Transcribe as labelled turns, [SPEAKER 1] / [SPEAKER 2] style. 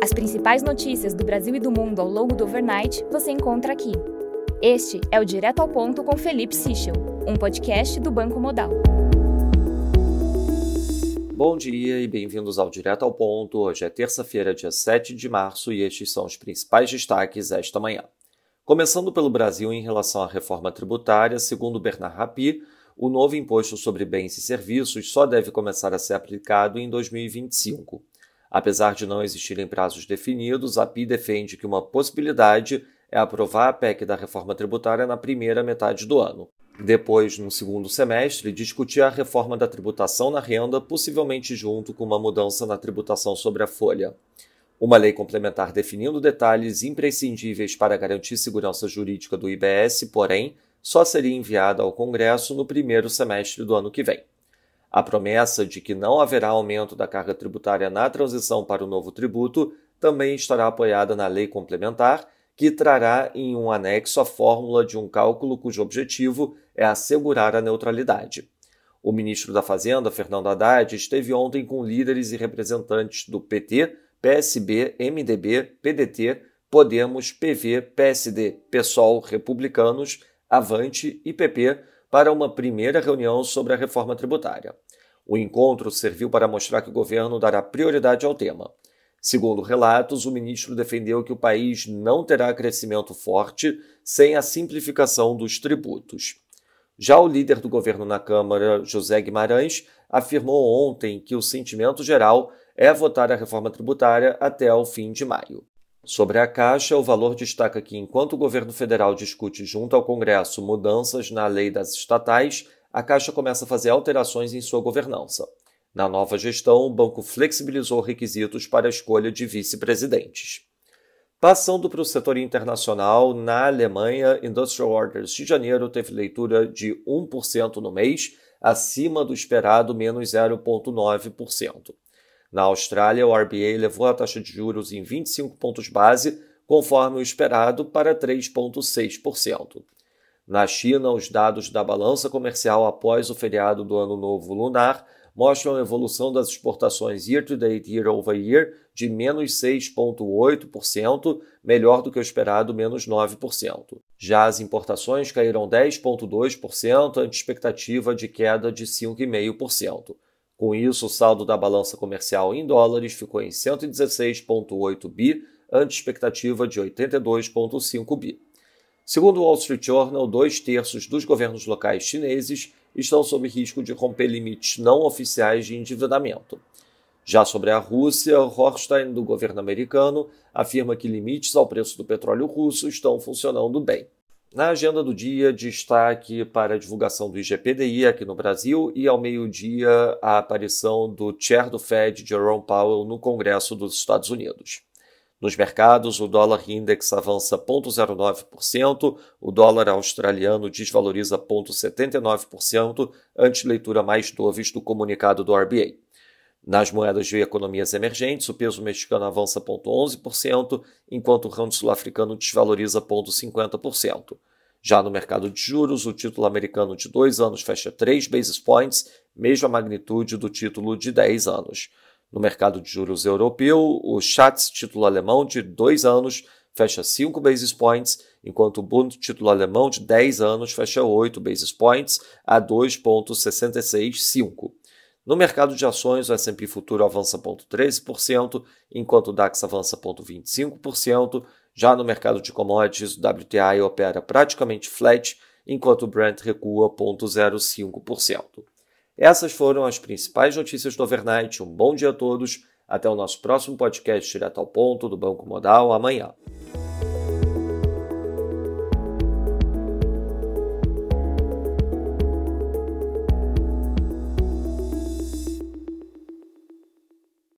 [SPEAKER 1] As principais notícias do Brasil e do mundo ao longo do overnight você encontra aqui. Este é o Direto ao Ponto com Felipe Sichel, um podcast do Banco Modal.
[SPEAKER 2] Bom dia e bem-vindos ao Direto ao Ponto. Hoje é terça-feira, dia 7 de março, e estes são os principais destaques esta manhã. Começando pelo Brasil em relação à reforma tributária, segundo Bernard Rappi, o novo imposto sobre bens e serviços só deve começar a ser aplicado em 2025. Apesar de não existirem prazos definidos, a PI defende que uma possibilidade é aprovar a PEC da reforma tributária na primeira metade do ano. Depois, no segundo semestre, discutir a reforma da tributação na renda, possivelmente junto com uma mudança na tributação sobre a folha. Uma lei complementar definindo detalhes imprescindíveis para garantir segurança jurídica do IBS, porém, só seria enviada ao Congresso no primeiro semestre do ano que vem. A promessa de que não haverá aumento da carga tributária na transição para o novo tributo também estará apoiada na lei complementar, que trará em um anexo a fórmula de um cálculo cujo objetivo é assegurar a neutralidade. O ministro da Fazenda, Fernando Haddad, esteve ontem com líderes e representantes do PT, PSB, MDB, PDT, Podemos, PV, PSD, PSOL, Republicanos Avante e PP para uma primeira reunião sobre a reforma tributária. O encontro serviu para mostrar que o governo dará prioridade ao tema. Segundo relatos, o ministro defendeu que o país não terá crescimento forte sem a simplificação dos tributos. Já o líder do governo na Câmara, José Guimarães, afirmou ontem que o sentimento geral é votar a reforma tributária até o fim de maio. Sobre a Caixa, o valor destaca que, enquanto o governo federal discute junto ao Congresso mudanças na lei das estatais, a Caixa começa a fazer alterações em sua governança. Na nova gestão, o banco flexibilizou requisitos para a escolha de vice-presidentes. Passando para o setor internacional, na Alemanha, Industrial Orders de janeiro teve leitura de 1% no mês, acima do esperado menos 0,9%. Na Austrália, o RBA levou a taxa de juros em 25 pontos base, conforme o esperado, para 3,6%. Na China, os dados da balança comercial após o feriado do Ano Novo Lunar mostram a evolução das exportações year-to-date year-over-year de menos 6,8%, melhor do que o esperado, menos 9%. Já as importações caíram 10,2%, ante expectativa de queda de 5,5%. Com isso, o saldo da balança comercial em dólares ficou em 116,8 bi, ante expectativa de 82,5 bi. Segundo o Wall Street Journal, dois terços dos governos locais chineses estão sob risco de romper limites não oficiais de endividamento. Já sobre a Rússia, Horstein, do governo americano, afirma que limites ao preço do petróleo russo estão funcionando bem. Na agenda do dia, destaque para a divulgação do IGPDI aqui no Brasil e ao meio-dia a aparição do chair do Fed, Jerome Powell, no Congresso dos Estados Unidos. Nos mercados, o dólar index avança 0,09%, o dólar australiano desvaloriza 0,79% ante leitura mais doves do comunicado do RBA. Nas moedas de economias emergentes, o peso mexicano avança 0,11%, enquanto o rand sul-africano desvaloriza 0,50%. Já no mercado de juros, o título americano de 2 anos fecha 3 basis points, mesma magnitude do título de 10 anos. No mercado de juros europeu, o Schatz título alemão de 2 anos fecha 5 basis points, enquanto o Bund título alemão de 10 anos fecha 8 basis points a 2,665. No mercado de ações, o S&P futuro avança 0,13%, enquanto o DAX avança 0,25%. Já no mercado de commodities, o WTI opera praticamente flat, enquanto o Brent recua 0,05%. Essas foram as principais notícias do overnight. Um bom dia a todos. Até o nosso próximo podcast direto ao ponto do Banco Modal amanhã.